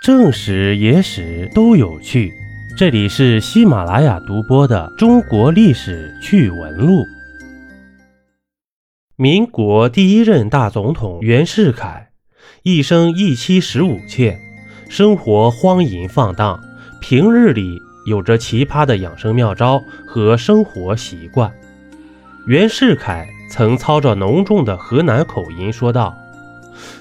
正史、野史都有趣，这里是喜马拉雅独播的《中国历史趣闻录》。民国第一任大总统袁世凯，一生一妻十五妾，生活荒淫放荡，平日里有着奇葩的养生妙招和生活习惯。袁世凯曾操着浓重的河南口音说道：“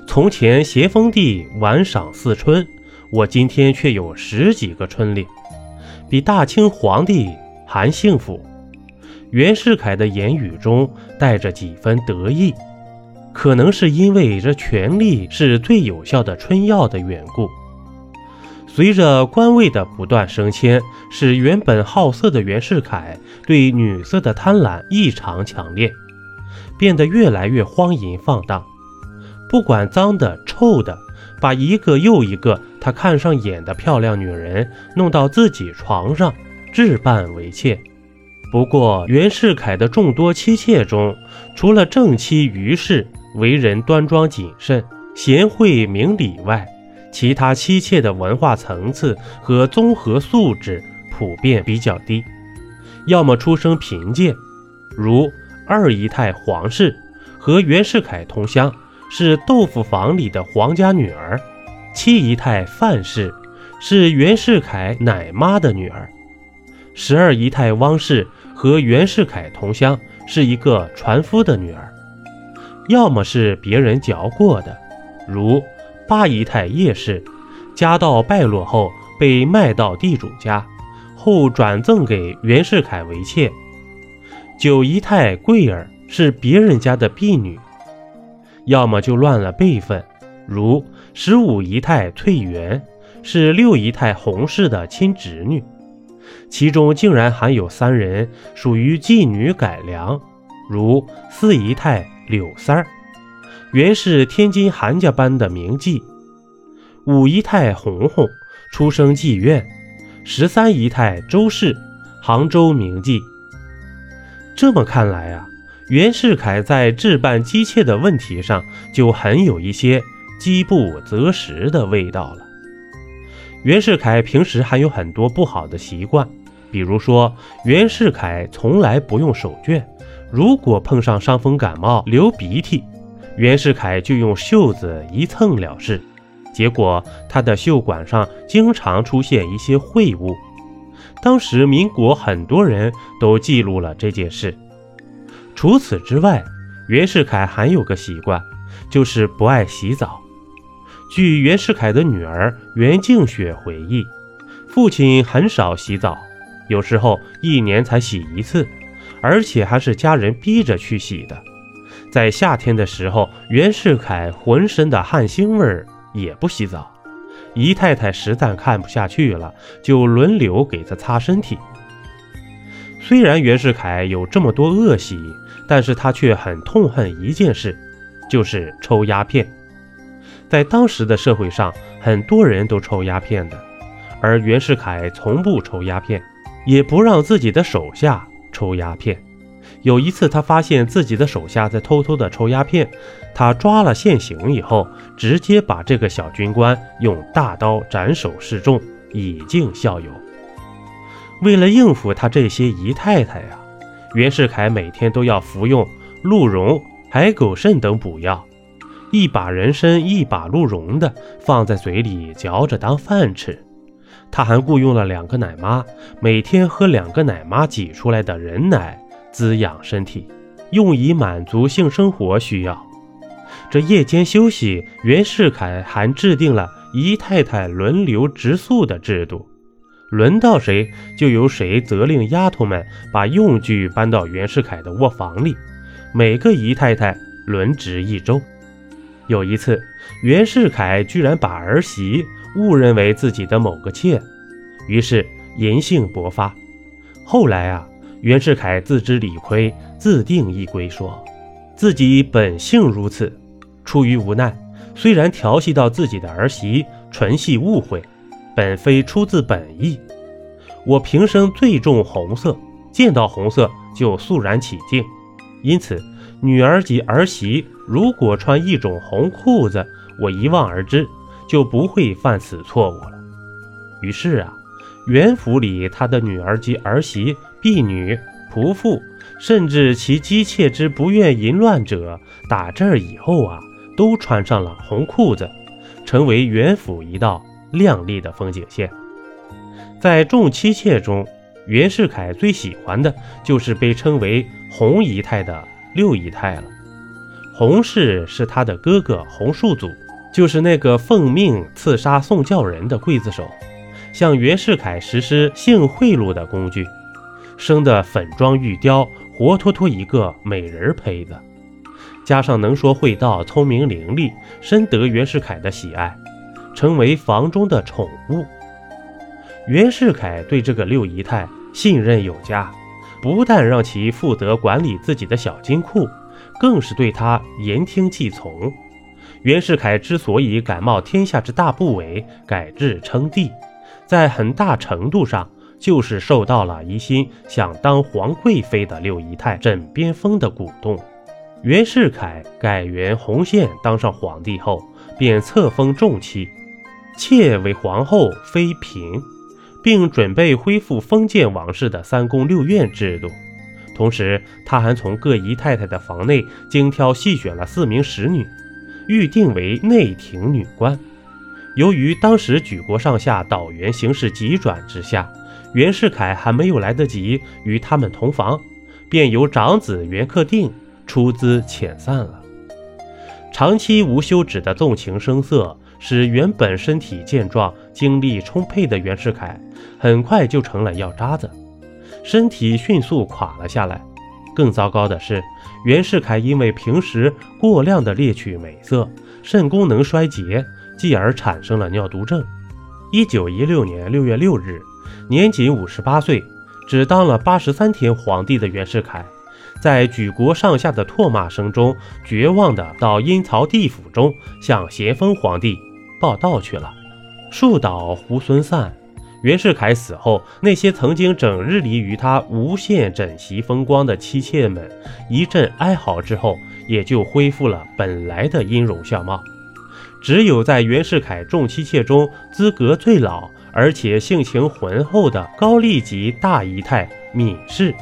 从前咸丰帝晚赏四春。”我今天却有十几个春令，比大清皇帝还幸福。袁世凯的言语中带着几分得意，可能是因为这权力是最有效的春药的缘故。随着官位的不断升迁，使原本好色的袁世凯对女色的贪婪异常强烈，变得越来越荒淫放荡，不管脏的、臭的。把一个又一个他看上眼的漂亮女人弄到自己床上，置办为妾。不过，袁世凯的众多妻妾中，除了正妻于氏为人端庄谨慎、贤惠明理外，其他妻妾的文化层次和综合素质普遍比较低，要么出身贫贱，如二姨太黄氏和袁世凯同乡。是豆腐坊里的皇家女儿，七姨太范氏是袁世凯奶妈的女儿，十二姨太汪氏和袁世凯同乡，是一个船夫的女儿。要么是别人嚼过的，如八姨太叶氏，家道败落后被卖到地主家，后转赠给袁世凯为妾。九姨太桂儿是别人家的婢女。要么就乱了辈分，如十五姨太翠园是六姨太洪氏的亲侄女，其中竟然还有三人属于妓女改良，如四姨太柳三儿，原是天津韩家班的名妓；五姨太红红出生妓院；十三姨太周氏，杭州名妓。这么看来啊。袁世凯在置办姬妾的问题上就很有一些饥不择食的味道了。袁世凯平时还有很多不好的习惯，比如说，袁世凯从来不用手绢，如果碰上伤风感冒、流鼻涕，袁世凯就用袖子一蹭了事，结果他的袖管上经常出现一些秽物。当时民国很多人都记录了这件事。除此之外，袁世凯还有个习惯，就是不爱洗澡。据袁世凯的女儿袁静雪回忆，父亲很少洗澡，有时候一年才洗一次，而且还是家人逼着去洗的。在夏天的时候，袁世凯浑身的汗腥味儿也不洗澡，姨太太实在看不下去了，就轮流给他擦身体。虽然袁世凯有这么多恶习，但是他却很痛恨一件事，就是抽鸦片。在当时的社会上，很多人都抽鸦片的，而袁世凯从不抽鸦片，也不让自己的手下抽鸦片。有一次，他发现自己的手下在偷偷的抽鸦片，他抓了现行以后，直接把这个小军官用大刀斩首示众，以儆效尤。为了应付他这些姨太太呀。袁世凯每天都要服用鹿茸、海狗肾等补药，一把人参，一把鹿茸的放在嘴里嚼着当饭吃。他还雇佣了两个奶妈，每天喝两个奶妈挤出来的人奶滋养身体，用以满足性生活需要。这夜间休息，袁世凯还制定了姨太太轮流值宿的制度。轮到谁，就由谁责令丫头们把用具搬到袁世凯的卧房里。每个姨太太轮值一周。有一次，袁世凯居然把儿媳误认为自己的某个妾，于是淫性勃发。后来啊，袁世凯自知理亏，自定义规，说自己本性如此，出于无奈，虽然调戏到自己的儿媳，纯系误会。本非出自本意，我平生最重红色，见到红色就肃然起敬。因此，女儿及儿媳如果穿一种红裤子，我一望而知，就不会犯此错误了。于是啊，袁府里他的女儿及儿媳、婢女、仆妇，甚至其姬妾之不愿淫乱者，打这儿以后啊，都穿上了红裤子，成为袁府一道亮丽的风景线。在众妻妾中，袁世凯最喜欢的就是被称为“洪姨太”的六姨太了。洪氏是他的哥哥洪树祖，就是那个奉命刺杀宋教仁的刽子手，向袁世凯实施性贿赂的工具，生得粉妆玉雕，活脱脱一个美人胚子。加上能说会道、聪明伶俐，深得袁世凯的喜爱，成为房中的宠物。袁世凯对这个六姨太信任有加，不但让其负责管理自己的小金库，更是对他言听计从。袁世凯之所以敢冒天下之大不韪改制称帝，在很大程度上就是受到了一心想当皇贵妃的六姨太枕边风的鼓动。袁世凯改元洪宪当上皇帝后，便册封重妻，妾为皇后妃嫔。并准备恢复封建王室的三宫六院制度，同时他还从各姨太太的房内精挑细选了四名使女，预定为内廷女官。由于当时举国上下倒员形势急转直下，袁世凯还没有来得及与他们同房，便由长子袁克定出资遣散了。长期无休止的纵情声色。使原本身体健壮、精力充沛的袁世凯，很快就成了药渣子，身体迅速垮了下来。更糟糕的是，袁世凯因为平时过量的猎取美色，肾功能衰竭，继而产生了尿毒症。一九一六年六月六日，年仅五十八岁，只当了八十三天皇帝的袁世凯。在举国上下的唾骂声中，绝望地到阴曹地府中向咸丰皇帝报道去了。树倒猢狲散，袁世凯死后，那些曾经整日里与他无限枕席风光的妻妾们，一阵哀嚎之后，也就恢复了本来的音容笑貌。只有在袁世凯众妻妾中资格最老，而且性情浑厚的高丽籍大姨太闵氏，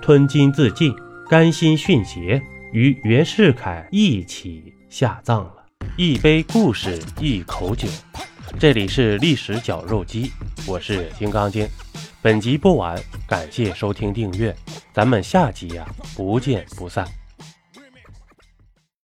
吞金自尽。甘心殉节，与袁世凯一起下葬了。一杯故事，一口酒。这里是历史绞肉机，我是金刚经。本集播完，感谢收听订阅，咱们下集呀，不见不散。